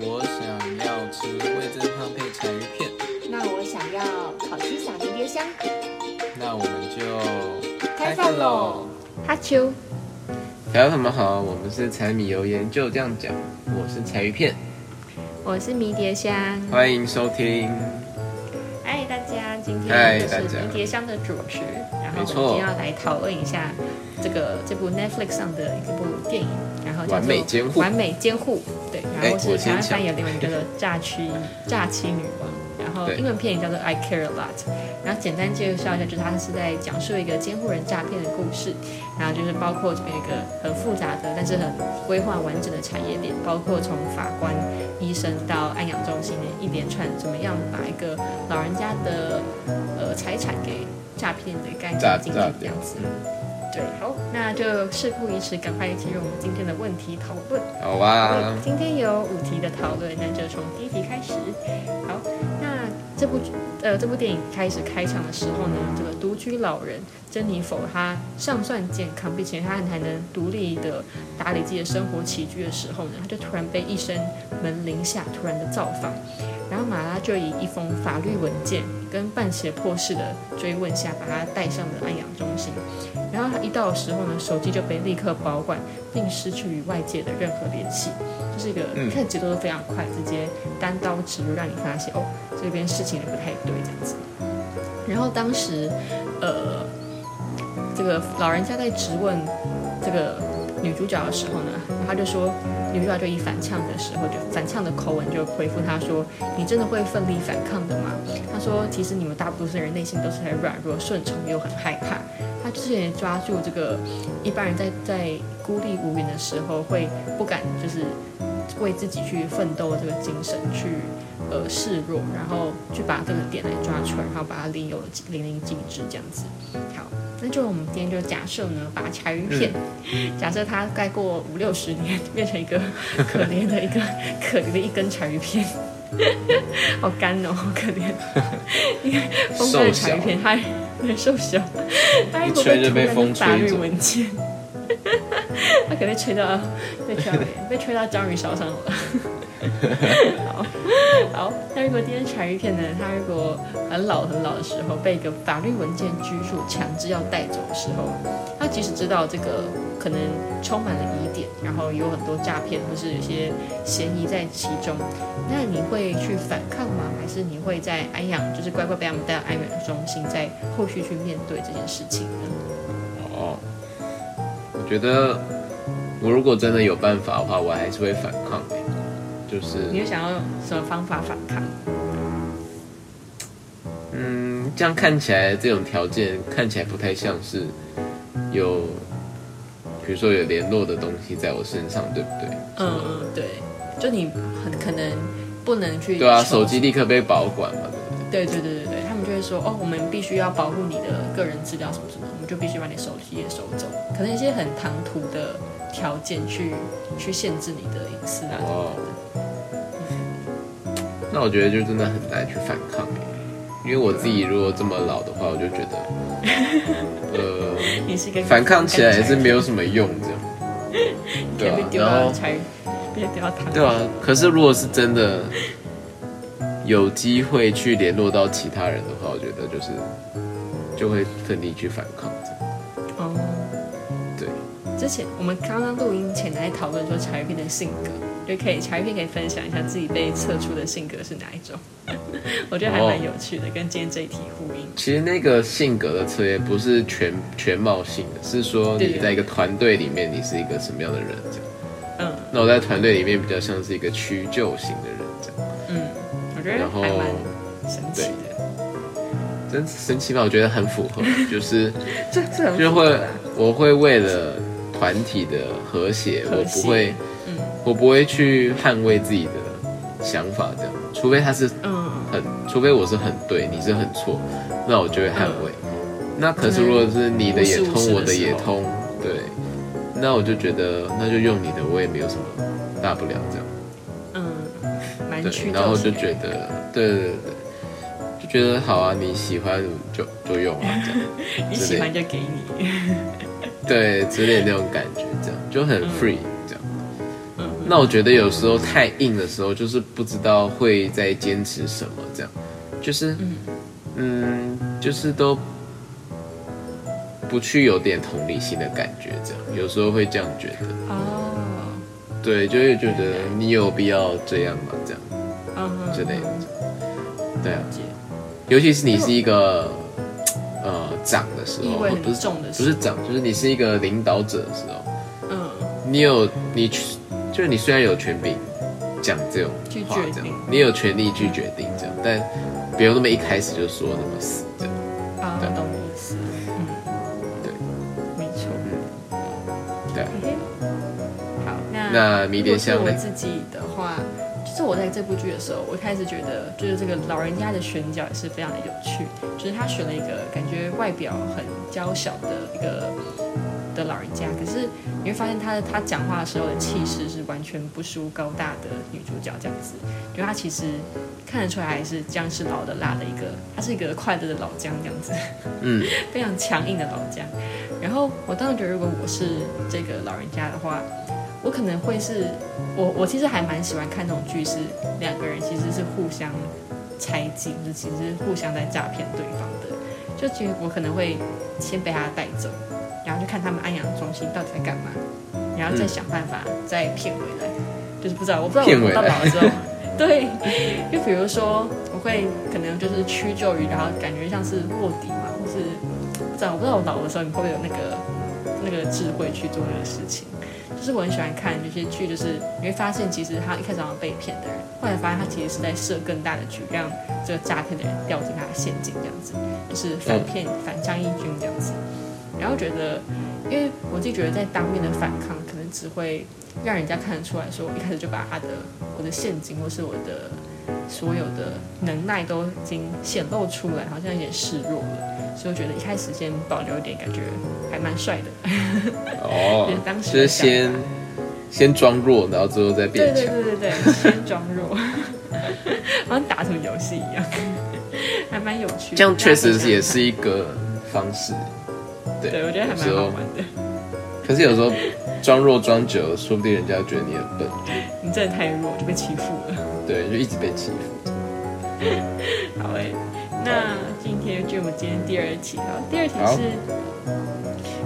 我想要吃味增汤配柴鱼片，那我想要烤鸡撒迷迭香。那我们就开饭喽！哈秋，大家们好，我们是柴米油盐就这样讲，我是柴鱼片，我是迷迭香。欢迎收听。嗨，大家，今天我是迷迭香的主持，然后我们今天要来讨论一下这个这部 Netflix 上的一部电影，然后叫做完美监护。完美监护，对，然哎后是台湾翻译的英文叫做诈欺诈欺女王，然后英文片也叫做 I Care a Lot，然后简单介绍一下，就是它是在讲述一个监护人诈骗的故事，然后就是包括这边有一个很复杂的，但是很规划完整的产业链，包括从法官、医生到安养中心的一连串，怎么样把一个老人家的呃财产给诈骗的概诈念进去诈这样子。对，好，那就事不宜迟，赶快进入我们今天的问题讨论。好啊，今天有五题的讨论，那就从第一题开始。好，那这部呃这部电影开始开场的时候呢，这个独居老人珍妮佛她尚算健康，并且她还能独立的打理自己的生活起居的时候呢，她就突然被一声门铃下突然的造访，然后马拉就以一封法律文件跟半胁迫式的追问下，把他带上了安养中心。然后他一到的时候呢，手机就被立刻保管，并失去与外界的任何联系，就是一个嗯看节奏都非常快，直接单刀直入，让你发现哦，这边事情也不太对这样子。然后当时，呃，这个老人家在质问这个女主角的时候呢，他就说，女主角就以反呛的时候，就反呛的口吻就回复他说：“你真的会奋力反抗的吗？”他说：“其实你们大多数人内心都是很软弱、顺从又很害怕。”他之前也抓住这个一般人在在孤立无援的时候会不敢就是为自己去奋斗这个精神去呃示弱，然后去把这个点来抓出来，然后把它领有了淋漓尽致这样子。好，那就我们今天就假设呢，把柴鱼片，假设它再过五六十年 变成一个 可怜的一个可怜的一根柴鱼片。好干哦，好可怜！因为风干的柴鱼片，它对瘦小，它一吹就被涂风成法律吹走文件，它可能吹到被吹到被吹到章鱼烧上了。好，好，那如果今天柴鱼片呢？它如果很老很老的时候，被一个法律文件拘束，强制要带走的时候，他即使知道这个可能充满了疑点，然后有很多诈骗或是有些嫌疑在其中，那你会去反抗吗？还是你会在安养，就是乖乖被他们带到安养中心，在后续去面对这件事情呢？哦，我觉得我如果真的有办法的话，我还是会反抗的，就是你会想要用什么方法反抗？嗯，这样看起来这种条件看起来不太像是有，比如说有联络的东西在我身上，对不对？嗯嗯，对，就你很可能不能去对啊，手机立刻被保管嘛，对不对？对对对对对，他们就会说哦，我们必须要保护你的个人资料什么什么，我们就必须把你手机也收走，可能一些很唐突的条件去去限制你的隐私啊。哦，那我觉得就真的很难去反抗因为我自己如果这么老的话，我就觉得，呃，你是反抗起来也是没有什么用，这样。对啊然后。对啊，可是如果是真的有机会去联络到其他人的话，我觉得就是就会奋力去反抗。之前我们刚刚录音前来讨论说柴玉片的性格，就可以柴玉片可以分享一下自己被测出的性格是哪一种，我觉得还蛮有趣的，跟今天这一题呼应。其实那个性格的测验不是全全貌性的，是说你在一个团队里面你是一个什么样的人这样。嗯那我在团队里面比较像是一个屈就型的人这样。嗯，我觉得还蛮神奇的。真神奇吧？我觉得很符合，就是 这这就会我会为了团体的和谐，我不会，嗯。我不会去捍卫自己的想法，这样，除非他是嗯。很，除非我是很对，你是很错，那我就会捍卫。那可是嗯如果是你的也通，我的也通，对，那我就觉得那就用你的，我也没有什么大不了这样。嗯，蛮对，然后就觉得，对对对对，就觉得好啊，你喜欢就就用啊，这样。你喜欢就给你。对，之类那种感觉，这样就很 free，这样。嗯那我觉得有时候太硬的时候，就是不知道会在坚持什么，这样，就是，嗯，就是都不去有点同理心的感觉，这样，有时候会这样觉得，哦，对，就会觉得你有必要这样吗？这样之类的，对啊尤其是你是一个呃长的时候，不是重的时候。不是长，就是你是一个领导者的时候，嗯，你有你就是你虽然有权柄讲这种话这样，你有权利去决定这样，但不用那么一开始就说那么死这样。啊，对。懂你意思，嗯，对，没错。对。啊，OK，好，那那迷迭香我自己的话，就是我在这部剧的时候，我开始觉得，就是这个老人家的选角也是非常的有趣，就是他选了一个感觉外表很娇小的一个的老人家，可是你会发现他的他讲话的时候的气势是完全不输高大的女主角这样子，因为他其实看得出来还是姜是老的辣的一个，他是一个快乐的老姜这样子。嗯，非常强硬的老姜。然后我当然觉得，如果我是这个老人家的话，我可能会是我我其实还蛮喜欢看那种剧，是两个人其实是互相猜忌，就其实互相在诈骗对方的。就其实我可能会先被他带走，然后就看他们安阳中心到底在干嘛，然后再想办法再骗回来。就是不知道，我不知道我到老了之后，对，就比如说我会可能就是屈就于，然后感觉像是卧底嘛，或是不知道，我不知道我老的时候你会不会有那个那个智慧去做那个事情。就是我很喜欢看这些剧，就是你会发现，其实他一开始好像被骗的人，后来发现他其实是在设更大的局，让这个诈骗的人掉进他的陷阱，这样子，就是反骗、反张义军这样子。然后觉得，因为我自己觉得在当面的反抗，可能只会让人家看得出来说，我一开始就把他的我的陷阱或是我的所有的能耐都已经显露出来，好像有点示弱了。所以我觉得一开始先保留一点，感觉还蛮帅的。哦 就是当，时就是先先装弱，然后最后再对对变强。对对对，先装弱，好像打什么游戏一样，还蛮有趣的。这样确实也是一个方式。对，对我觉得还蛮好玩的。可是有时候装弱装久了，说不定人家觉得你很笨，你真的太弱，就被欺负了。对，就一直被欺负。好诶，那今天就我们今天第二题啊，第二题是，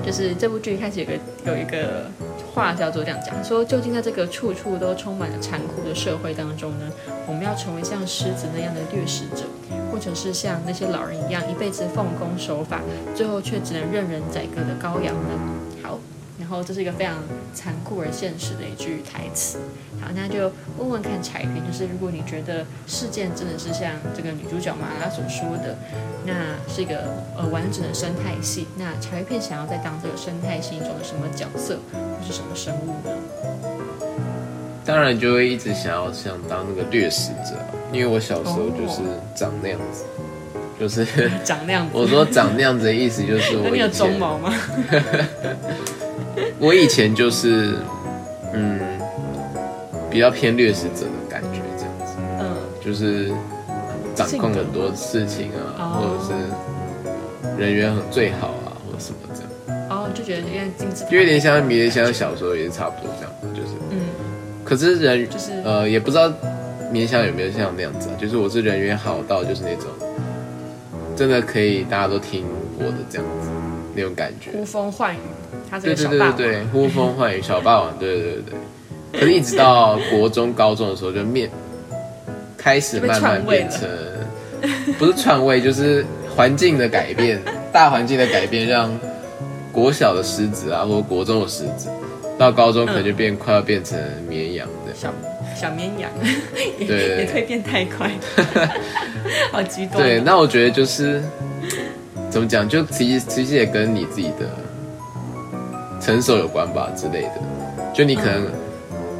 就是这部剧一开始有个有一个话叫做这样讲，说究竟在这个处处都充满了残酷的社会当中呢，我们要成为像狮子那样的掠食者，或者是像那些老人一样一辈子奉公守法，最后却只能任人宰割的羔羊呢？好。然后这是一个非常残酷而现实的一句台词。好，那就问问看柴平，就是如果你觉得事件真的是像这个女主角马拉所说的，那是一个呃完整的生态系，那彩片想要在当这个生态系中的什么角色，或是什么生物呢？当然就会一直想要想当那个掠食者，因为我小时候就是长那样子，就是 长那样子，我说长那样子的意思就是 那你有鬃毛吗？我以前就是嗯比较偏掠食者的感觉，这样子。嗯，就是掌控很多事情啊，哦。或者是人缘很最好啊，或者什么这样，哦，就觉得有点精致，就有点像迷迭香小时候也是差不多这样，就是。嗯，可是人就是。呃，也不知道面相有没有像那样子啊，就是我是人缘好到就是那种真的可以大家都听我的这样子那种感觉。呼风唤雨，对对对个小霸王，对对，呼风唤雨小霸王，对对对对。可是一直到国中、高中的时候，就面开始慢慢变成，不是篡位，就是环境的改变，大环境的改变，让国小的狮子啊，或者国中的狮子，到高中可能就变快要变成绵羊的。小小绵羊，也也蜕变太快，好极端哦。对，那我觉得就是怎么讲，就其实其实也跟你自己的成熟有关吧之类的。就你可能、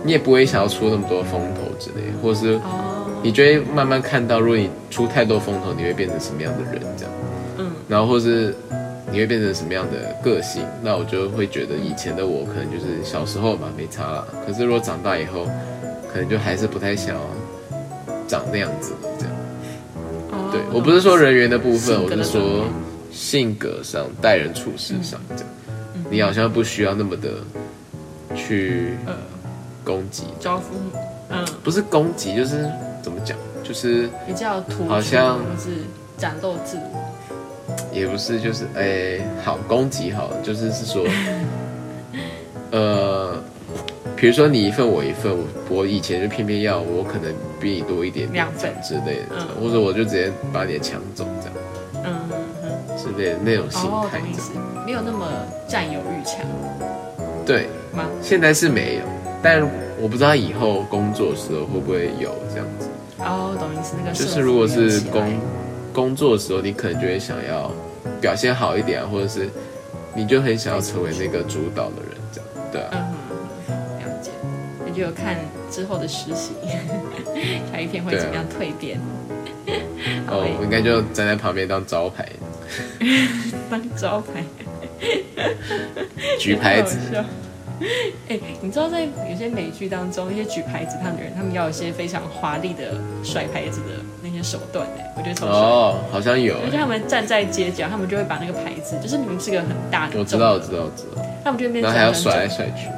你也不会想要出那么多风头之类，或是哦，你就会慢慢看到，如果你出太多风头，你会变成什么样的人这样，嗯，然后或是你会变成什么样的个性，那我就会觉得以前的我可能就是小时候嘛没差啦，可是如果长大以后，可能就还是不太想要长那样子这样。哦。对我不是说人缘的部分，我是说性格上、待人处事上这样，你好像不需要那么的去呃攻击，招呼，嗯，不是攻击，就是怎么讲，就是比较突出，好像或是展露自我。也不是，就是哎、好攻击好了，就是是说，呃，比如说你一份我一份，我我以前就偏偏要我可能比你多一点点两份。之类的，嗯。或者我就直接把你的抢走这样嗯嗯嗯，之类的那种心哦，态懂意这样。，没有那么占有欲强对，吗？现在是没有，但我不知道以后工作的时候会不会有这样子。哦，懂意思，那个就是如果是工工作的时候，你可能就会想要表现好一点啊，或者是你就很想要成为那个主导的人，这样对啊。嗯哼，了解。那就有看之后的实习，下一篇会怎么样蜕变。哦，我应该就站在旁边当招牌，当招牌，举牌子。哎、你知道在有些美剧当中，那些举牌子他们的人，他们要有一些非常华丽的甩牌子的那些手段哎，我觉得超帅。哦，好像有而且他们站在街角，他们就会把那个牌子，就是明明是个很大的，我知道，我知，道，我知道。他们就变然后还要甩来甩去。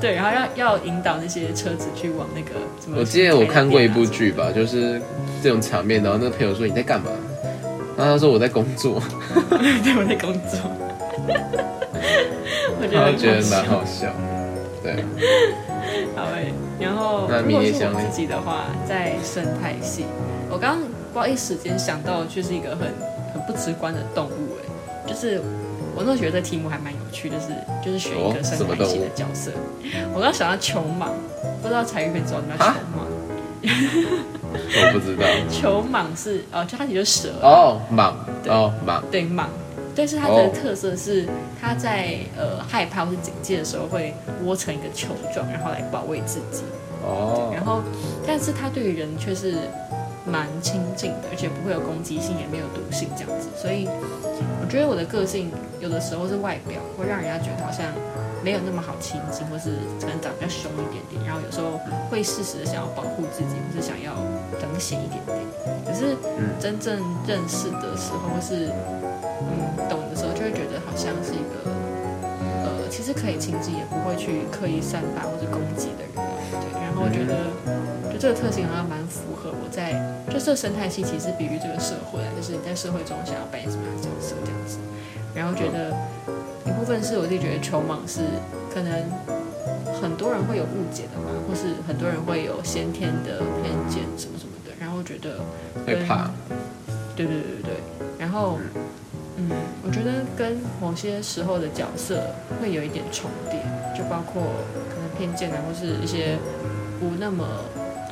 对，然后要要引导那些车子去往那个什么。我记得我看过一部，剧吧，就是这种场面，然后那个朋友说你在干嘛？然后他说我在工作，对，我在工作。我觉得觉得蛮好笑。对，好诶，然后那如果是我自己的话，在生态系，我刚刚不知道一时间想到，却是一个很很不直观的动物诶，就是我那时候觉得这题目还蛮有趣，就是就是选一个哦生态系的角色。我刚想到球蟒，不知道彩玉可以知道什么叫球啊蟒？我不知道。球蟒是哦，就它其实就是蛇哦，蟒，对哦，蟒，对蟒，但是它的哦特色是它在呃害怕或是警戒的时候会窝成一个球状，然后来保卫自己。哦，然后，但是它对于人却是蛮亲近的，而且不会有攻击性，也没有毒性这样子。所以，我觉得我的个性有的时候是外表会让人家觉得好像没有那么好亲近，或是可能长得比较凶一点点，然后有时候会适时的想要保护自己，或是想要等显一点点。可是嗯真正认识的时候，或是嗯懂的时候，就会觉得好像是一个呃，其实可以亲近，也不会去刻意散发或者攻击的人。对，然后我觉得，就这个特性好像蛮符合我在，就这个生态系其实比喻这个社会啊，就是你在社会中想要扮演什么样的角色这样子。然后觉得一部分是我自己觉得球蟒是可能很多人会有误解的嘛，或是很多人会有先天的偏见什么什么的。然后觉得会怕。对对对对对，然后嗯，我觉得跟某些时候的角色会有一点重叠，就包括可能偏见啊，或是一些不那么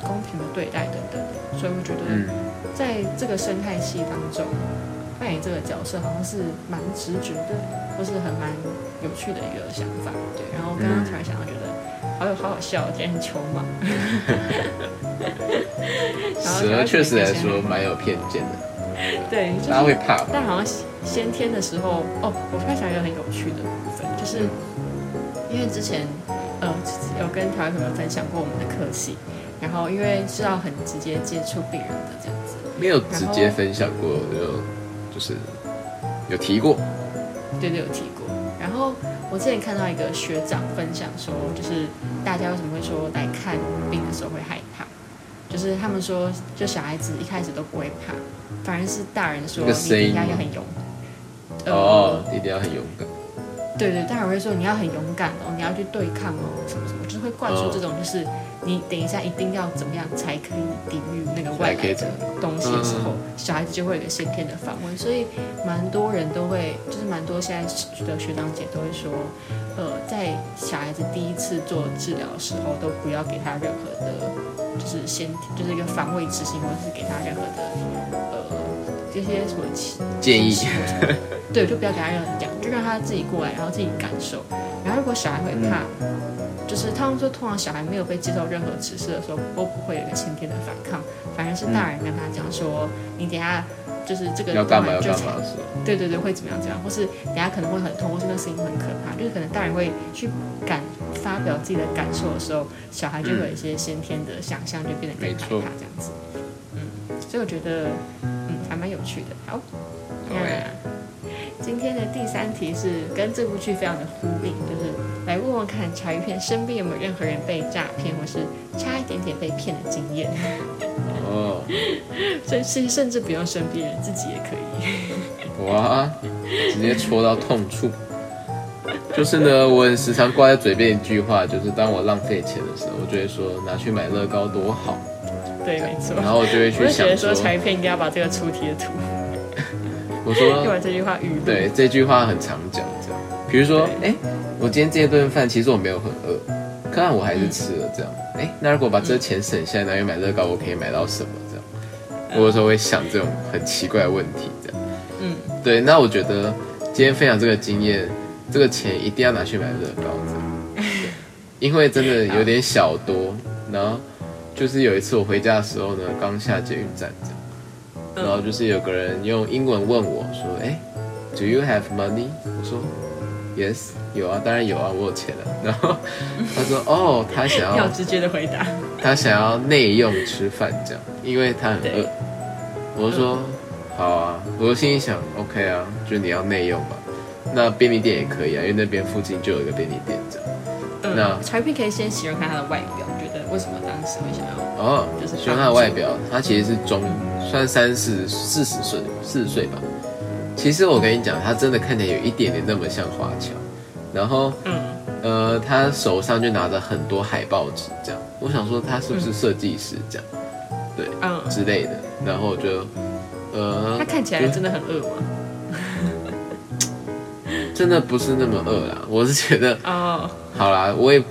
公平的对待等等的。所以我觉得嗯，在这个生态系当中扮演这个角色，好像是蛮直觉的，或是很蛮有趣的一个想法。对，然后刚刚突然想到，觉得好有好好笑，今天很球嘛。蛇确实来说蛮有偏见的，对，就是会怕？但好像先天的时候，哦，我突然想到一个很有趣的部分，就是因为之前呃有跟台湾朋友分享过我们的科系，然后因为是要很直接接触病人的这样子，没有直接分享过，就就是有提过。对对有提过。然后我之前看到一个学长分享说，就是大家为什么会说来看病的时候会害怕，就是他们说，就小孩子一开始都不会怕，反而是大人说你应声音吗该要很勇。敢哦，一定要很勇敢。对对，大人会说你要很勇敢哦，你要去对抗哦，什么什么，就是会灌输哦这种，就是你等一下一定要怎么样才可以抵御那个外来的东西的时候，小孩子就会有一个先天的防卫，所以蛮多人都会，就是蛮多现在的学长姐都会说，呃，在小孩子第一次做治疗的时候，都不要给他任何的，就是先就是一个防卫之心，或者是给他任何的呃这些什么建议对，就不要给他任何讲，就让他自己过来，然后自己感受。然后如果小孩会怕，就是他们说，通常小孩没有被接受任何指示的时候，都不会有一个先天的反抗，反而是大人跟他讲说，你等下就是这个要干嘛要就干嘛的时候，对对对，会怎么样怎么样，或是等下可能会很痛，或是那个声音很可怕，就是可能大人会去感发表自己的感受的时候，小孩就会有一些先天的想象，就变得更害怕这样子。嗯，所以我觉得嗯还蛮有趣的。好，好欸那今天的第三题是跟这部剧非常的呼应，就是来问问看茶鱼片身边有没有任何人被诈骗或是差一点点被骗的经验。哦，甚至甚至不用身边人，自己也可以。哇，直接戳到痛处。就是呢，我很时常挂在嘴边一句话，就是当我浪费钱的时候，我就会说拿去买乐高多好。对，没错。然后我就会去想说，茶鱼片应该要把这个出贴图。我说用完这句话语对这句话很常讲，这样。比如说，哎，我今天这顿饭其实我没有很饿，可是我还是吃了这样。哎，那如果把这钱省下来拿去买乐高，我可以买到什么？这样，我有时候会想这种很奇怪的问题，这样。嗯，对。那我觉得今天分享这个经验，这个钱一定要拿去买乐高，这样。因为真的有点小多。然后就是有一次我回家的时候呢，刚下捷运站这样，然后就是有个人用英文问我说：“哎，Do you have money？” 我说。Yes，有啊，当然有啊，我有钱了。然后他说：“ 哦，他想要直接的回答，他想要内用吃饭这样，因为他很饿。”我说：“好啊。”我心里想：“OK 啊，就是你要内用吧，那便利店也可以啊，因为那边附近就有一个便利店这样。”那柴品可以先形容看他的外表，觉得为什么当时会想要？哦，就是喜欢他的外表，他其实是中，算三四四十岁，四十岁吧。其实我跟你讲，他真的看起来有一点点那么像华侨，然后，嗯，呃，他手上就拿着很多海报纸，这样，我想说他是不是设计师这样，对，嗯之类的，然后就，呃，他看起来真的很饿吗？真的不是那么饿啦，我是觉得，哦，好啦，我也，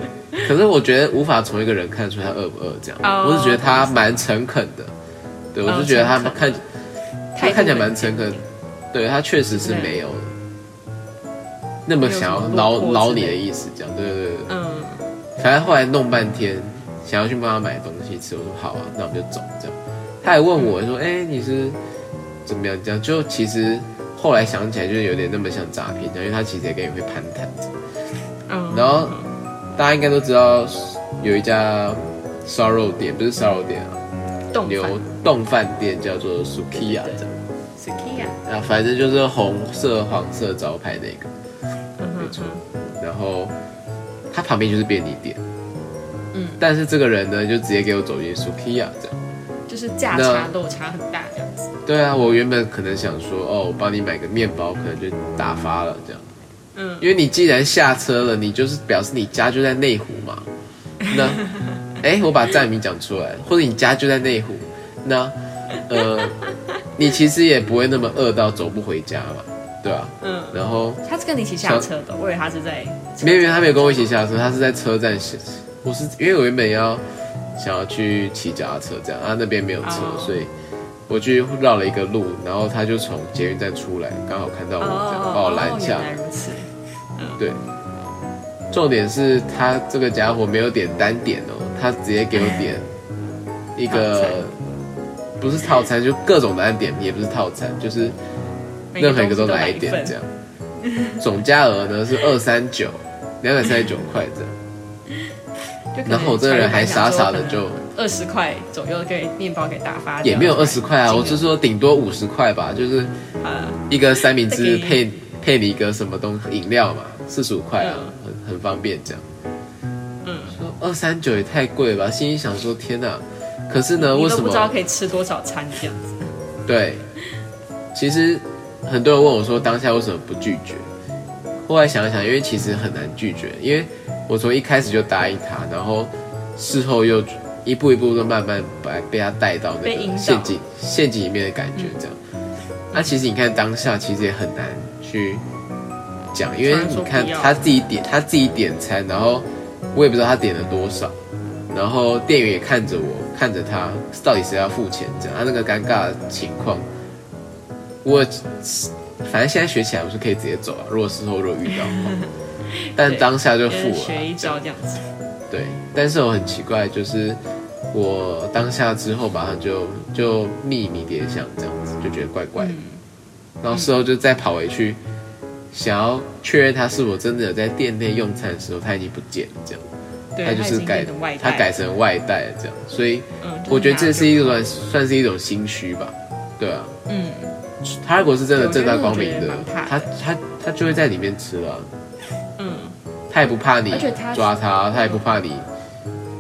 可是我觉得无法从一个人看出他饿不饿这样，我是觉得他蛮诚恳的，对我是觉得他看，他看起来蛮诚恳。对他确实是没有那么想要捞捞你的意思，这样对对对对。嗯。反正后来弄半天，想要去帮他买东西吃，我说好啊，那我们就走这样。他还问我说：“哎，你是怎么样？”这样就其实后来想起来，就有点那么像诈骗，因为他其实也跟你会攀谈。嗯。然后大家应该都知道有一家烧肉店，不是烧肉店啊，牛冻饭店叫做 Sukiya 这样，Sukia，。啊，反正就是红色、黄色招牌那个，没错。然后他旁边就是便利店，嗯。但是这个人呢，就直接给我走进 Sukiya 这样，就是价差落差很大这样子。对啊，我原本可能想说，哦，我帮你买个面包，可能就打发了这样。嗯。因为你既然下车了，你就是表示你家就在内湖嘛。那，哎，我把站名讲出来，或者你家就在内湖，那，呃。你其实也不会那么饿到走不回家嘛，对吧？嗯。然后他是跟你一起下车的，我以为他是在。没有没有，他没有跟我一起下车，他是在车站下。我是因为我原本要想要去骑脚踏车这样，他那边没有车，所以我去绕了一个路，然后他就从捷运站出来，刚好看到我，这样把我拦下。来如此。对。重点是他这个家伙没有点单点哦，他直接给我点一个。不是套餐，就各种的点，也不是套餐，就是任何一个都来一点这样。总价额呢是二三九，两百三十九块这样。然后我这个人还傻傻的就二十块左右给面包给打发。也没有二十块啊，我是说顶多五十块吧，就是一个三明治配配你一个什么东饮料嘛，四十五块啊，很很方便这样。嗯，说二三九也太贵了吧，心里想说天哪。可是呢，为什么不知道可以吃多少餐这样子？对，其实很多人问我说，当下为什么不拒绝？后来想一想，因为其实很难拒绝，因为我从一开始就答应他，然后事后又一步一步的慢慢把被他带到那个陷阱陷阱里面的感觉，这样。那其实你看当下其实也很难去讲，因为你看他自己点他自己点餐，然后我也不知道他点了多少，然后店员也看着我。看着他到底谁要付钱，这样他那个尴尬的情况，我反正现在学起来我是可以直接走啊。如果事后如果遇到，但当下就付了。学一招这样子。对，但是我很奇怪，就是我当下之后马上就就秘密叠像这样子，就觉得怪怪的。然后事后就再跑回去，想要确认他是否真的有在店内用餐的时候，他已经不见了这样。他就是改，他改成外带这样，所以我觉得这是一种算是一种心虚吧，对啊，嗯，他如果是真的正大光明的，他他他就会在里面吃了，嗯，他也不怕你抓他，他也不怕你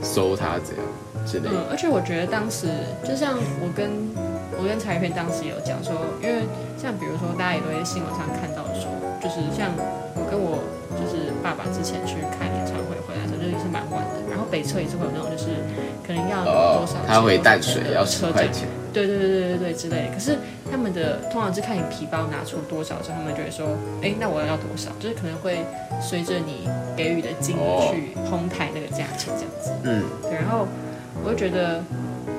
搜他这样之类的。嗯，而且我觉得当时就像我跟我跟柴片当时有讲说，因为像比如说大家也都在新闻上看到说，就是像我跟我就是爸爸之前去看演唱会回来的时候，就也是蛮晚的。然后北车也是会有那种就是可能要多少钱、他回淡水要十块钱，对对对对对对之类的。可是他们的通常是看你皮包拿出多少之后，他们就会说，哎，那我要多少？就是可能会随着你给予的金额去哄抬那个价钱这样子。嗯，对，然后我就觉得，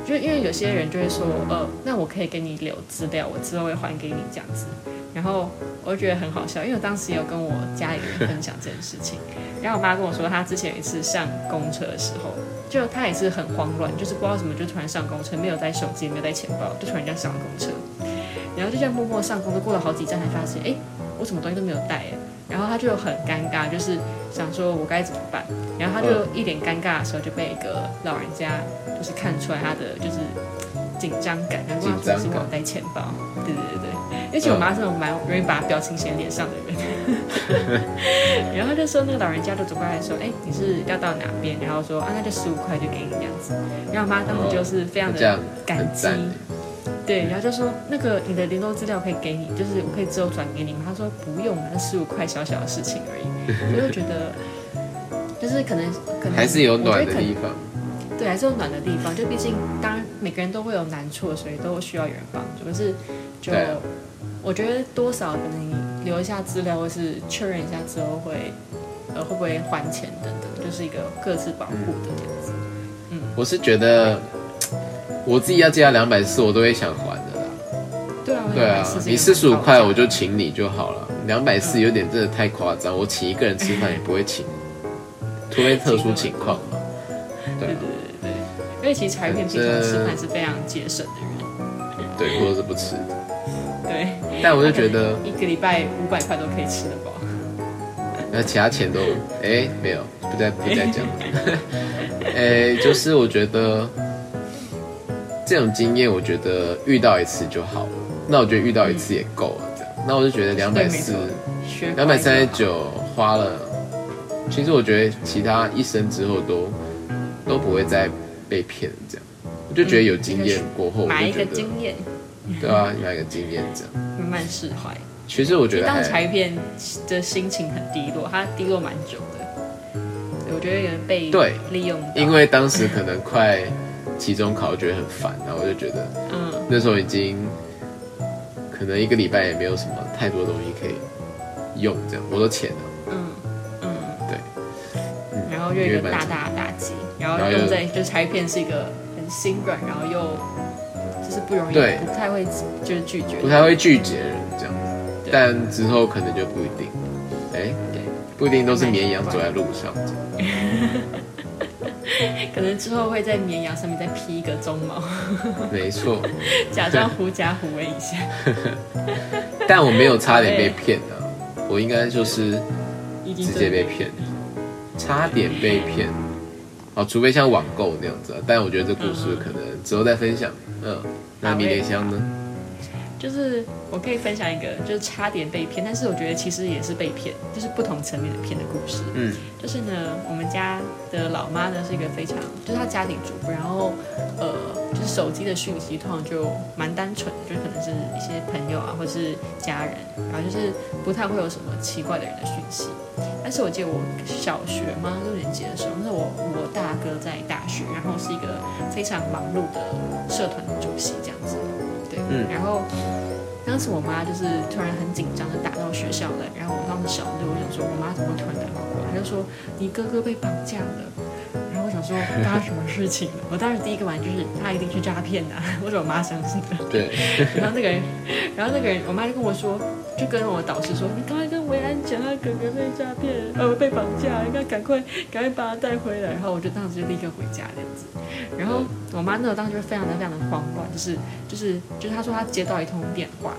就因为有些人就会说，呃，那我可以给你留资料，我之后会还给你这样子。然后我就觉得很好笑，因为我当时有跟我家里人分享这件事情。然后我妈跟我说，她之前有一次上公车的时候，就她也是很慌乱，就是不知道怎么就突然上公车，没有带手机，没有带钱包，就突然这样上公车。然后就这样默默上公车，过了好几站才发现，哎，我什么东西都没有带。然后她就很尴尬，就是想说我该怎么办。然后他就一脸尴尬的时候，就被一个老人家就是看出来她的就是紧张感，然后跟她说是忘带钱包。对对对对，而且我妈是那种蛮容易把表情写脸上的人。然后就说那个老人家就走过来说，哎，你是要到哪边？然后说啊，那就十五块就给你这样子。然后我妈当时就是非常的感激。对，然后就说那个你的联络资料可以给你，就是我可以之后转给你吗？他说不用了，那十五块小小的事情而已。我就觉得，就是可能可能还是有暖的地方。对，还是有暖的地方。就毕竟，当然每个人都会有难处，所以都需要有人帮助。可是就我觉得多少可能你留一下资料，或是确认一下之后会呃会不会还钱等等，就是一个各自保护的这样子。我是觉得我自己要借他两百四，我都会想还的啦。对啊，对啊240，你四十五块我就请你就好了，两百四有点真的太夸张，我请一个人吃饭也不会请，除非特殊情况嘛。对啊，因为其实柴片平常吃饭是非常节省的人，对，或者是不吃。对。但我就觉得，一个礼拜五百块都可以吃得饱。那其他钱都，哎，没有，不再不再讲了。哎，就是我觉得这种经验，我觉得遇到一次就好了。那我觉得遇到一次也够了，这样。那我就觉得两百四。学两百三十九花了，其实我觉得其他一生之后都都不会再被骗这样，我就觉得有经验过后，我买一个经验，对啊，买一个经验这样。慢慢释怀。其实我觉得当还柴片的心情很低落，他低落蛮久的。我觉得有人被对利用，因为当时可能快期中考，觉得很烦，然后我就觉得嗯，那时候已经可能一个礼拜也没有什么太多东西可以用，这样我的钱啊，嗯嗯，对，然后又有一个大大的打击，然后又用在就拆片是一个很心软，然后又就是不容易，对。不太会就是拒绝，不太会拒绝人这样，子但之后可能就不一定，哎，对，不一定都是绵羊走在路上。可能之后会在绵羊上面再披一个鬃毛，没错，假装狐假虎威一下。但我没有差点被骗啊，我应该就是直接被骗，差点被骗。哦，除非像网购那样子、啊，但我觉得这故事可能之后再分享。嗯，那迷迭香呢？就是我可以分享一个，就是差点被骗，但是我觉得其实也是被骗，就是不同层面的骗的故事。嗯，就是呢，我们家的老妈呢是一个非常，就是她家庭主妇，然后呃，就是手机的讯息通常就蛮单纯的，就可能是一些朋友啊，或是家人，然后就是不太会有什么奇怪的人的讯息。但是我记得我小学嘛六年级的时候，那是我我大哥在大学，然后是一个非常忙碌的社团的主席这样子，对，嗯然后当时我妈就是突然很紧张的打到学校来，然后我当时小六，我想说我妈怎么会突然打到过来，她就说你哥哥被绑架了。然后我想说发生什么事情了？我当时第一个反应就是他一定是诈骗的、啊，我说我妈相信的？对，然后那个人，然后那个人，我妈就跟我说，就跟我导师说，你刚才跟维安讲，他哥哥被诈骗，呃，被绑架，应该赶快赶快把他带回来。然后我就当时就立刻回家这样子。然后我妈那时候当时就非常的非常的慌乱，就是就是就是她说她接到一通电话，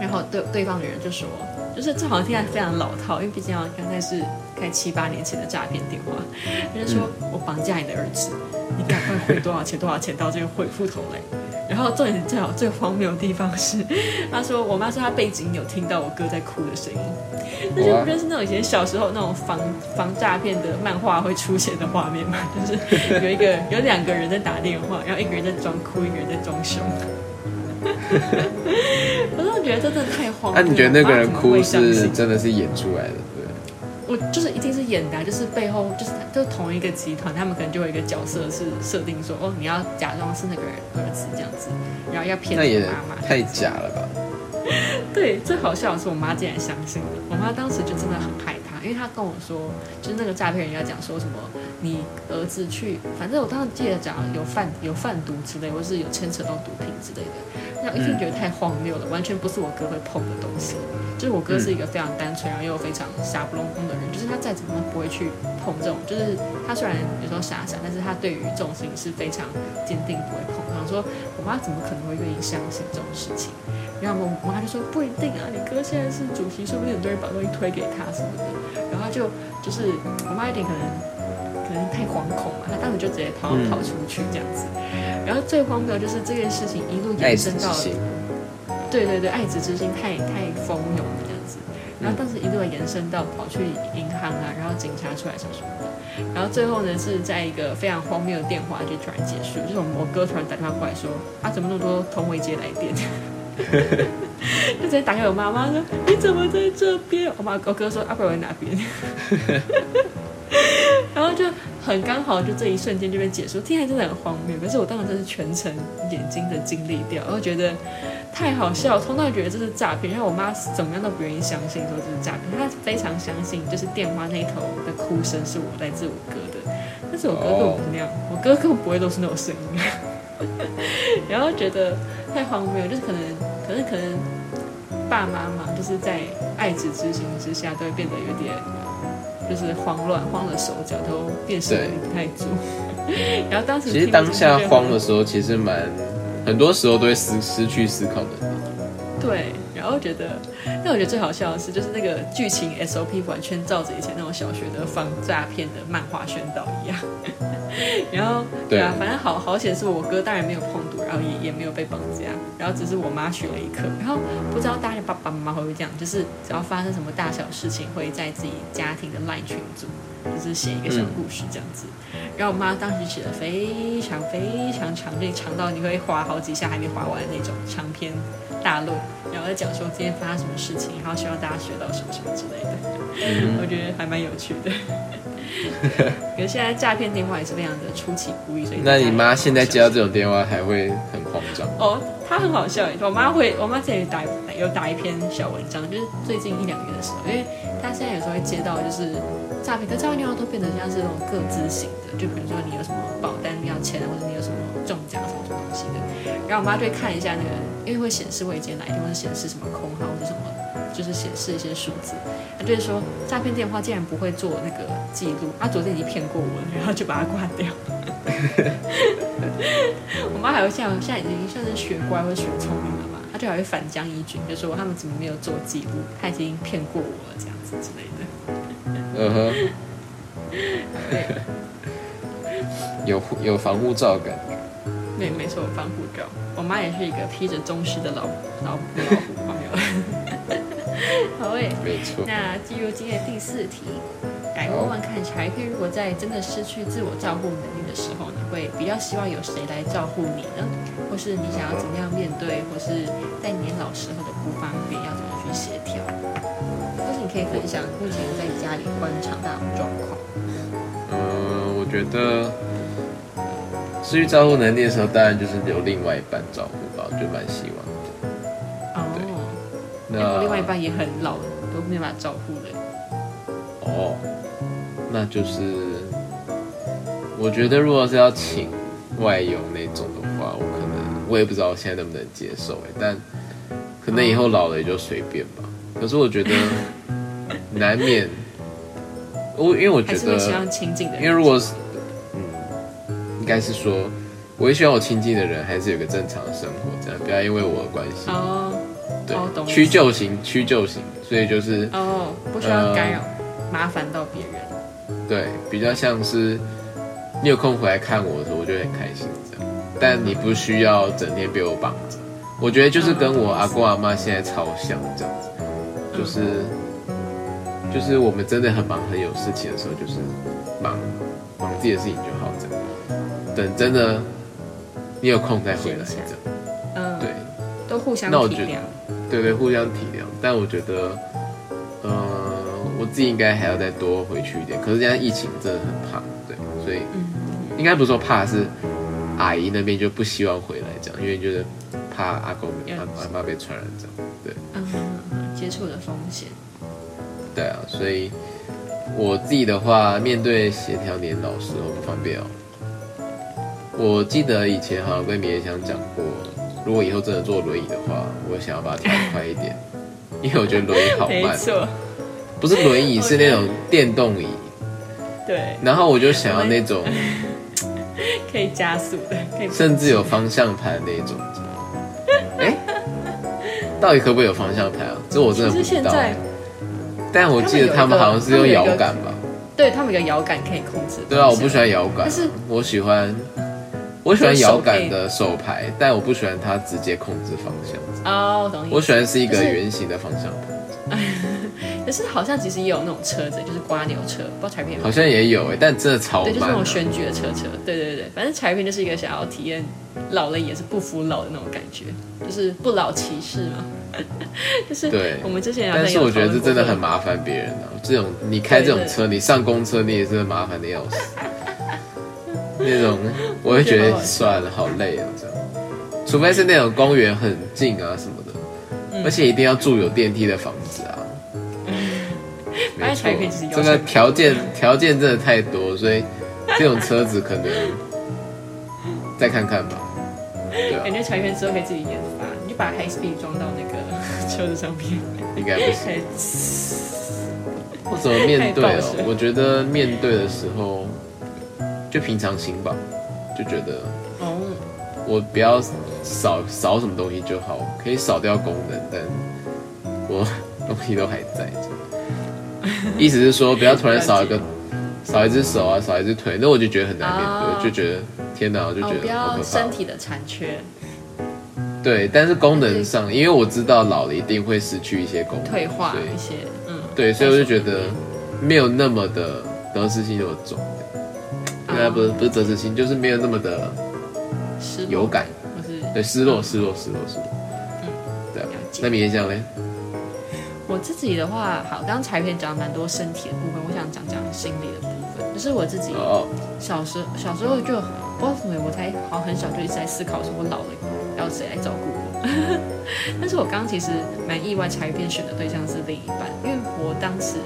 然后对对方的人就说，就是这好像听起来非常老套，因为毕竟要刚才是开七八年前的诈骗电话，他就说、我绑架你的儿子，你赶快汇多少钱多少钱到这个汇付头来。然后重点最好最荒谬的地方是，他说我妈说她背景有听到我哥在哭的声音，那就不就是那种以前小时候那种防防诈骗的漫画会出现的画面嘛？就是有一个有两个人在打电话，然后一个人在装哭，一个人在装凶。我真的觉得这真的太荒谬。那你觉得那个人哭是真的是演出来的？我就是一定是演的，就是背后就是都同一个集团，他们可能就有一个角色是设定说，哦，你要假装是那个人儿子这样子，然后要骗妈妈，太假了吧？对，最好笑的是我妈竟然相信了，我妈当时就真的很害怕，因为她跟我说，就是那个诈骗人家讲说什么，你儿子去，反正我当时记得讲有贩有贩毒之类，或是有牵扯到毒品之类的，那一听觉得太荒谬了，完全不是我哥会碰的东西。就是我哥是一个非常单纯，然后又非常傻不隆咚的人。就是他再怎么都不会去碰这种。就是他虽然有时候傻傻，但是他对于这种事情是非常坚定不会碰。然后说我妈怎么可能会愿意相信这种事情？然后我我妈就说不一定啊，你哥现在是主席，说不定很多人把东西推给他什么的。然后就就是我妈有点可能可能太惶恐嘛，她当时就直接跑跑出去这样子。然后最荒谬就是这件事情一路延伸到。对对对，爱子之心太太蜂拥了这样子，然后当时一路延伸到跑去银行啊，然后警察出来什么什么的，然后最后呢是在一个非常荒谬的电话就突然结束，就是我我哥突然打电话过来说，啊怎么那么多同维接来电，就直接打给我妈妈说你怎么在这边？我妈我哥说阿伯在哪边？然后就很刚好，就这一瞬间就被结束，听起来真的很荒谬，可是我当时真是全程眼睛的经历掉，然后觉得。太好笑，从那觉得这是诈骗，因为我妈怎么样都不愿意相信说这是诈骗，她非常相信就是电话那头的哭声是我来自我哥的，但是我哥根本不那样，我哥根本不会都是那种声音，然后觉得太荒谬，就是可能可能可能爸妈嘛，就是在爱子之心之下都会变得有点就是慌乱，慌了手脚都变形不太足，然后当时其实当下慌的时候其实蛮。很多时候都会失失去思考能力。对，然后觉得，但我觉得最好笑的是，就是那个剧情 SOP 完全照着以前那种小学的防诈骗的漫画宣导一样。然后，对啊，反正好好险是我哥当然没有碰毒，然后也也没有被绑架，然后只是我妈学了一课。然后不知道大家爸爸妈妈会不会这样，就是只要发生什么大小事情，会在自己家庭的 LINE 群组，就是写一个小故事这样子。然后我妈当时写的非常非常长，就长到你会划好几下还没划完那种长篇大论，然后在讲说今天发生什么事情，然后希望大家学到什么什么之类的，我觉得还蛮有趣的。可是现在诈骗电话也是非常的出其不意，所以那你妈现在接到这种电话还会很慌张？哦，她很好笑，我妈会，我妈之前打有打一篇小文章，就是最近一两个月的时候，因为她现在有时候会接到就是诈骗，可诈骗电话都变得像是那种各自型的，就比如说你有什么保单要签，或者你有什么中奖什么什么东西的，然后我妈就会看一下那个，因为会显示未接来电，或者显示什么空号或者什么。就是显示一些数字，他就是说诈骗电话竟然不会做那个记录，他昨天已经骗过我了，然后就把它挂掉。我妈还会像现在已经算是学乖或学聪明了嘛，她就还会反将一军，就说他们怎么没有做记录，他已经骗过我了这样子之类的。嗯哼。有有防护罩感。对，没错，防护罩。我妈也是一个披着宗师的老老老虎朋友。好诶，没错。那进入今天的第四题，来问问看，柴佩如果在真的失去自我照顾能力的时候，你会比较希望有谁来照顾你呢？或是你想要怎么样面对，或是在年老时候的不方便要怎么去协调？或是你可以分享目前在家里观察到的状况。嗯，我觉得失去照顾能力的时候，当然就是由另外一半照顾吧，我就蛮希望。那另外一半也很老，都没办法照顾的。哦，那就是我觉得，如果是要请外佣那种的话，我可能我也不知道我现在能不能接受哎，但可能以后老了也就随便吧。可是我觉得 难免，我因为我觉得，因为如果是嗯，应该是说，我也希望我亲近的人还是有个正常的生活，这样不要因为我的关系哦。对，屈就型，屈就型，所以就是哦，不需要干扰，麻烦到别人。对，比较像是你有空回来看我的时候，我就很开心这样。但你不需要整天被我绑着。我觉得就是跟我阿公阿妈现在超像这样子，就是就是我们真的很忙很有事情的时候，就是忙忙自己的事情就好这样。等真的你有空再回来这样。都互相那我觉得体谅。对对，互相体谅。但我觉得，呃，我自己应该还要再多回去一点。可是现在疫情真的很怕，对，所以嗯应该不是说怕，是阿姨那边就不希望回来这样，因为就是怕阿公嗯阿阿妈被传染这样。对嗯，接触的风险。对啊，所以我自己的话，面对协调年老时候不方便哦。我记得以前好像跟米叶香讲过，如果以后真的坐轮椅的话，我想要把它调快一点，因为我觉得轮椅好慢。没错，不是轮椅，是那种电动椅。对，然后我就想要那种，可以加速的，可以甚至有方向盘那种。哎，到底可不可以有方向盘啊？这我真的不知道。但我记得他们好像是用摇杆吧？对他们有摇杆可以控制。对啊，我不喜欢摇杆但是，我喜欢我喜欢摇杆的手牌，但我不喜欢它直接控制方向。哦，我懂。我喜欢是一个就是圆形的方向盘，可是好像其实也有那种车子，就是刮牛车，不知道柴片好像也有哎，但真的超对，就是那。种选举的车车，对对对，反正柴片就是一个想要体验老了也是不服老的那种感觉，就是不老骑士嘛。就是对我们之前但是我觉得这真的很麻麻烦别人啊！这种你开这种车，你上公车你也是麻烦的要死。那种我会觉得算了，好累啊，这样。除非是那种公园很近啊什么的，而且一定要住有电梯的房子啊。没错这个条件条件真的太多，所以这种车子可能再看看吧。对啊感，觉柴片之后可以自己研发，你就把 High Speed 装到那个 车子上面，应该不行。我 怎么面对哦？我觉得面对的时候就平常心吧，就觉得哦，我不要少少什么东西就好，可以少掉功能，但我东西都还在。意思是说，不要突然少一个少一只手啊，少一只腿，那我就觉得很难面哦对，就觉得天哪，我就哦，觉得身。体的残缺，对，但是功能上，因为我知道老了一定会失去一些功能，退化一些，嗯，对，所以我就觉得没有那么的得失心那么重。不是不是得失心，就是没有那么的失有感，或是对，失落失落失落失落。嗯对啊，那明天这样嘞？我自己的话，好，刚刚柴片讲了蛮多身体的部分，我想讲讲心理的部分。就是我自己哦，小时小时候就不知道为什么，我才好像很小就一直在思考，说我老了要谁来照顾我。但是我刚刚其实蛮意外，柴片选的对象是另一半，因为我当时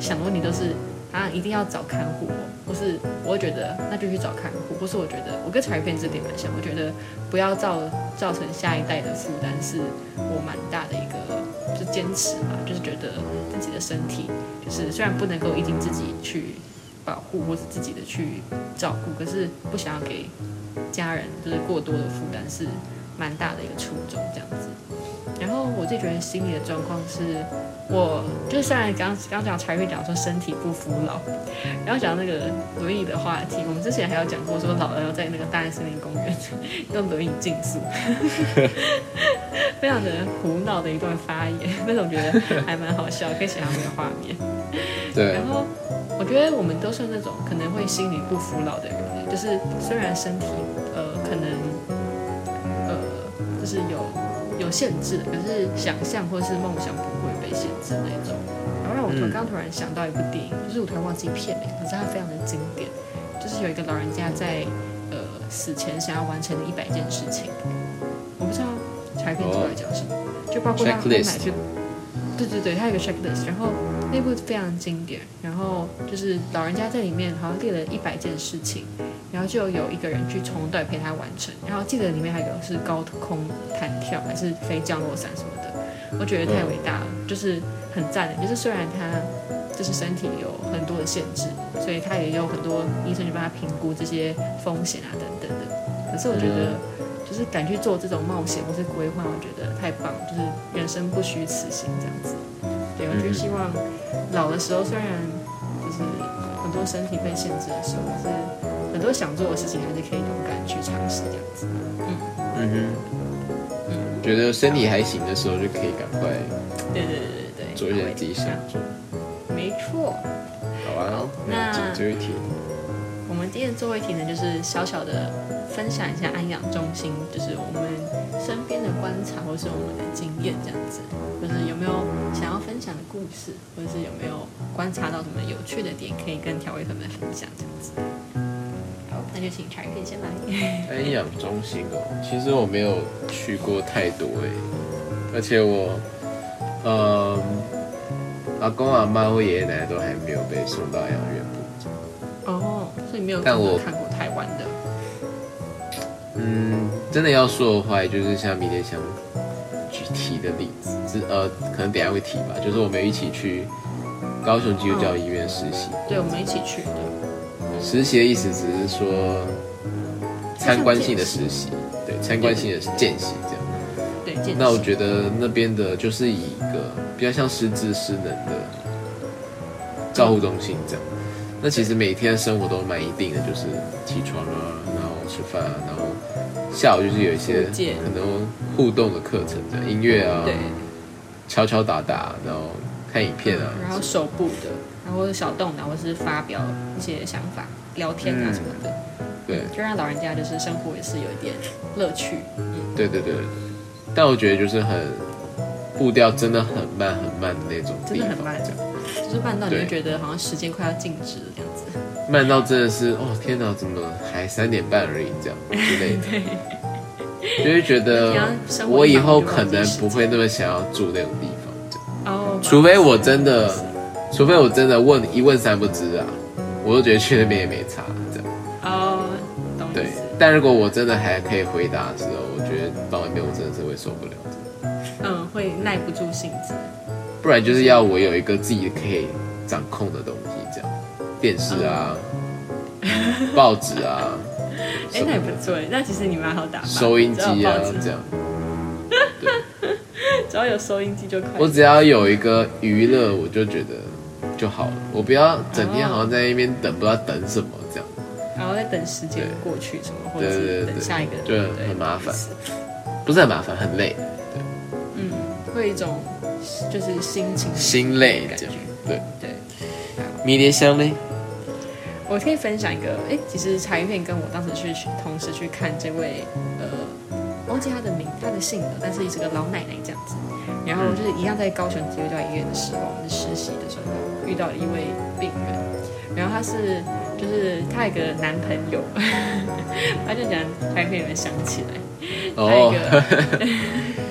想的问题都是啊，一定要找看护哦，或是我会觉得那就去找看护，或是我觉得我跟柴片这点蛮像，我觉得不要造造成下一代的负担，是我蛮大的一个就坚持嘛，就是觉得自己的身体，就是虽然不能够一定自己去保护或是自己的去照顾，可是不想要给家人就是过多的负担，是蛮大的一个初衷这样子。然后我自己觉得心理的状况是，我就是虽然刚刚讲柴会讲说身体不服老，然后讲那个轮椅的话题，我们之前还有讲过说老了要在那个大安森林公园用轮椅竞速，非常的胡闹的一段发言，但是我觉得还蛮好笑，可以想象那个画面。对然，后我觉得我们都是那种可能会心里不服老的人，就是虽然身体呃可能呃就是有有限制，可是想象或是梦想不会被限制那种。然后让我突然刚突然想到一部电影，就是我突然忘记片名，可是它非常的经典，就是有一个老人家在呃死前想要完成的一百件事情。我不知道柴片知道在讲什么，就包括他后来 Checklist 去对对对，他有个 checklist，然后那部非常经典，然后就是老人家在里面好像列了一百件事情，然后就有一个人去从队陪他完成，然后记得里面还有是高空弹跳还是飞降落伞什么的，我觉得太伟大了，就是很赞的，就是虽然他就是身体有很多的限制，所以他也有很多医生去帮他评估这些风险啊等等的，可是我觉得。就是敢去做这种冒险或是规划，我觉得太棒，就是人生不虚此行这样子。对，我就希望老的时候，虽然就是很多身体被限制的时候，但是很多多想做的事情还是可以勇敢去尝试这样子。嗯嗯哼，嗯，觉得身体还行的时候就可以赶快，对对对对对，做一些自己想做。没错。好啊，那最后一题。今天的最后一题呢，就是小小的分享一下安养中心，就是我们身边的观察或是我们的经验这样子，就是有没有想要分享的故事，或者是有没有观察到什么有趣的点，可以跟调味粉们分享这样子。好，那就请茶可以先来。安养中心哦，其实我没有去过太多哎，而且我，嗯，阿公阿妈或爷爷奶奶都还没有被送到养院。没有但我看过台湾的。嗯，真的要说的话，也就是像明天想具体的例子，是呃，可能等下会提吧。就是我们一起去高雄基督教医院实习。对，我们一起去的。实习的意思只是说参观性的实习，对，参观性的见习这样。对，那我觉得那边的就是以一个比较像失智失能的照护中心这样。那其实每天生活都蛮一定的，就是起床啊，然后吃饭啊，然后下午就是有一些可能互动的课程，的音乐啊，对，敲敲打打，然后看影片啊，然后手部的，然后小动脑或是发表一些想法、聊天啊什么的，对，就让老人家就是生活也是有一点乐趣。对对对，但我觉得就是很步调真的很慢很慢的那种，真的很慢。就是慢到你会觉得好像时间快要静止了这样子，慢到真的是哦天哪，怎么还三点半而已这样之类的，就会觉得我以后可能不会那么想要住那种地方哦，除非我真的，除非我真的问一问三不知啊，我都觉得去那边也没差这样。哦，对，但如果我真的还可以回答的时候，我觉得到那边我真的是会受不了嗯，会耐不住性子。不然就是要我有一个自己可以掌控的东西，这样电视啊、报纸啊，哎，那也不错。那其实你蛮好打，收音机啊，这样。只要有收音机就可以。我只要有一个娱乐，我就觉得就好了。我不要整天好像在那边等，不知道等什么这样。然后在等时间过去什么，或者等下一个，就很麻烦。不是很麻烦，很累。对，嗯，会一种。就是心情心累感觉，对对。迷迭香呢？我可以分享一个，哎，其实茶叶片跟我当时去同时去看这位，呃，忘记他的名，他的姓了，但是是个老奶奶这样子。然后就是一样在高雄基督教医院的时候，我们实习的时候遇到了一位病人，然后他是就是他有个男朋友，他就讲茶叶片有没有想起来？哦。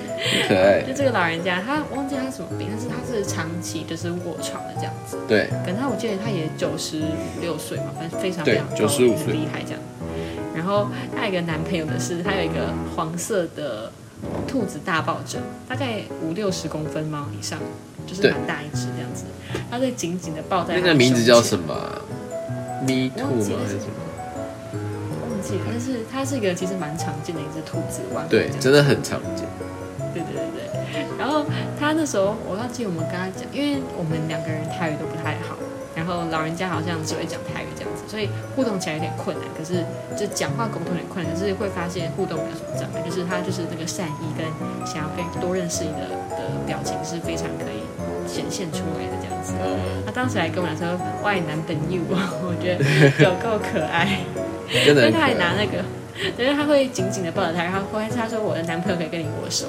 可爱，就这个老人家，他忘记他什么病，但是他是长期就是卧床的这样子。对，可能他我记得他也九十五六岁嘛，反正非常非常九十五岁厉害这样。然后他有一个男朋友的是，他有一个黄色的兔子大抱枕，大概五六十公分吗以上，就是蛮大一只这样子。他在紧紧的抱在那个名字叫什么？Me Too 吗？还是什么？忘记了，但是它是一个其实蛮常见的一只兔子玩对，真的很常见。对对对对，然后他那时候，我忘记我们跟他讲，因为我们两个人泰语都不太好，然后老人家好像只会讲泰语这样子，所以互动起来有点困难。可是就讲话沟通有点困难，可是会发现互动没有什么障碍，就是他就是那个善意跟想要跟多认识你的的表情是非常可以显现出来的这样子。他当时还跟我说“外男朋友”，我觉得 有够可爱，因为他还拿那个。但是他会紧紧的抱着他，然后后来他说我的男朋友可以跟你握手，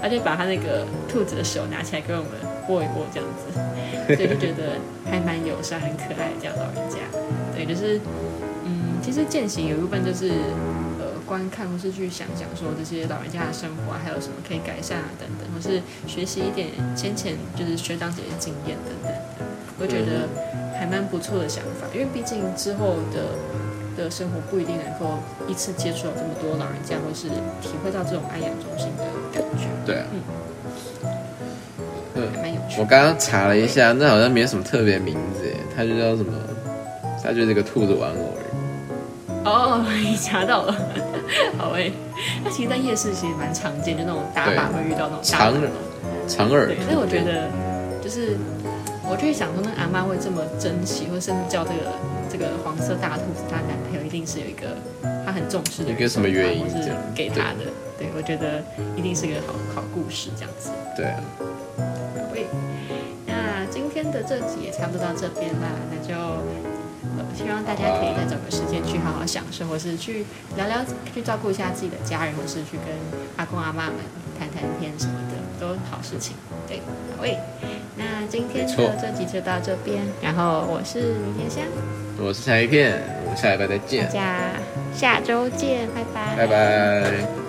他就把他那个兔子的手拿起来跟我们握一握这样子，所以就觉得还蛮友善、很可爱这样老人家。对，就是嗯，其实践行有一部分就是呃观看或是去想想说这些老人家的生活还有什么可以改善啊等等，或是学习一点先前就是学长姐的经验等等，我觉得还蛮不错的想法，因为毕竟之后的。的生活不一定能够一次接触到这么多老人家，或是体会到这种安养中心的感觉。对啊，嗯，蛮有趣。我刚刚查了一下，那好像没有什么特别名字，它就叫什么？它就是个兔子玩偶而已。哦，你查到了，好诶。那其实，在夜市其实蛮常见，就那种打靶会遇到那种长耳，长耳。对，所以我觉得就是。我就会想说，那阿妈会这么珍惜，或甚至叫这个这个黄色大兔子她男朋友，一定定是有一个他很重视的，一个什么原因或是给他的。对，我觉得一定是个好好故事这样子。对啊，对，那今天的这集也差不多到这边啦，那就。呃希望大家可以再找个时间去好好享受，或是去聊聊，去照顾一下自己的家人，或是去跟阿公阿妈们谈谈天什么的，都好事情。对，好诶，那今天的这集就到这边，然后我是明天香，我是柴鱼片，我们下礼拜再见大见，家下周见，拜拜，拜拜。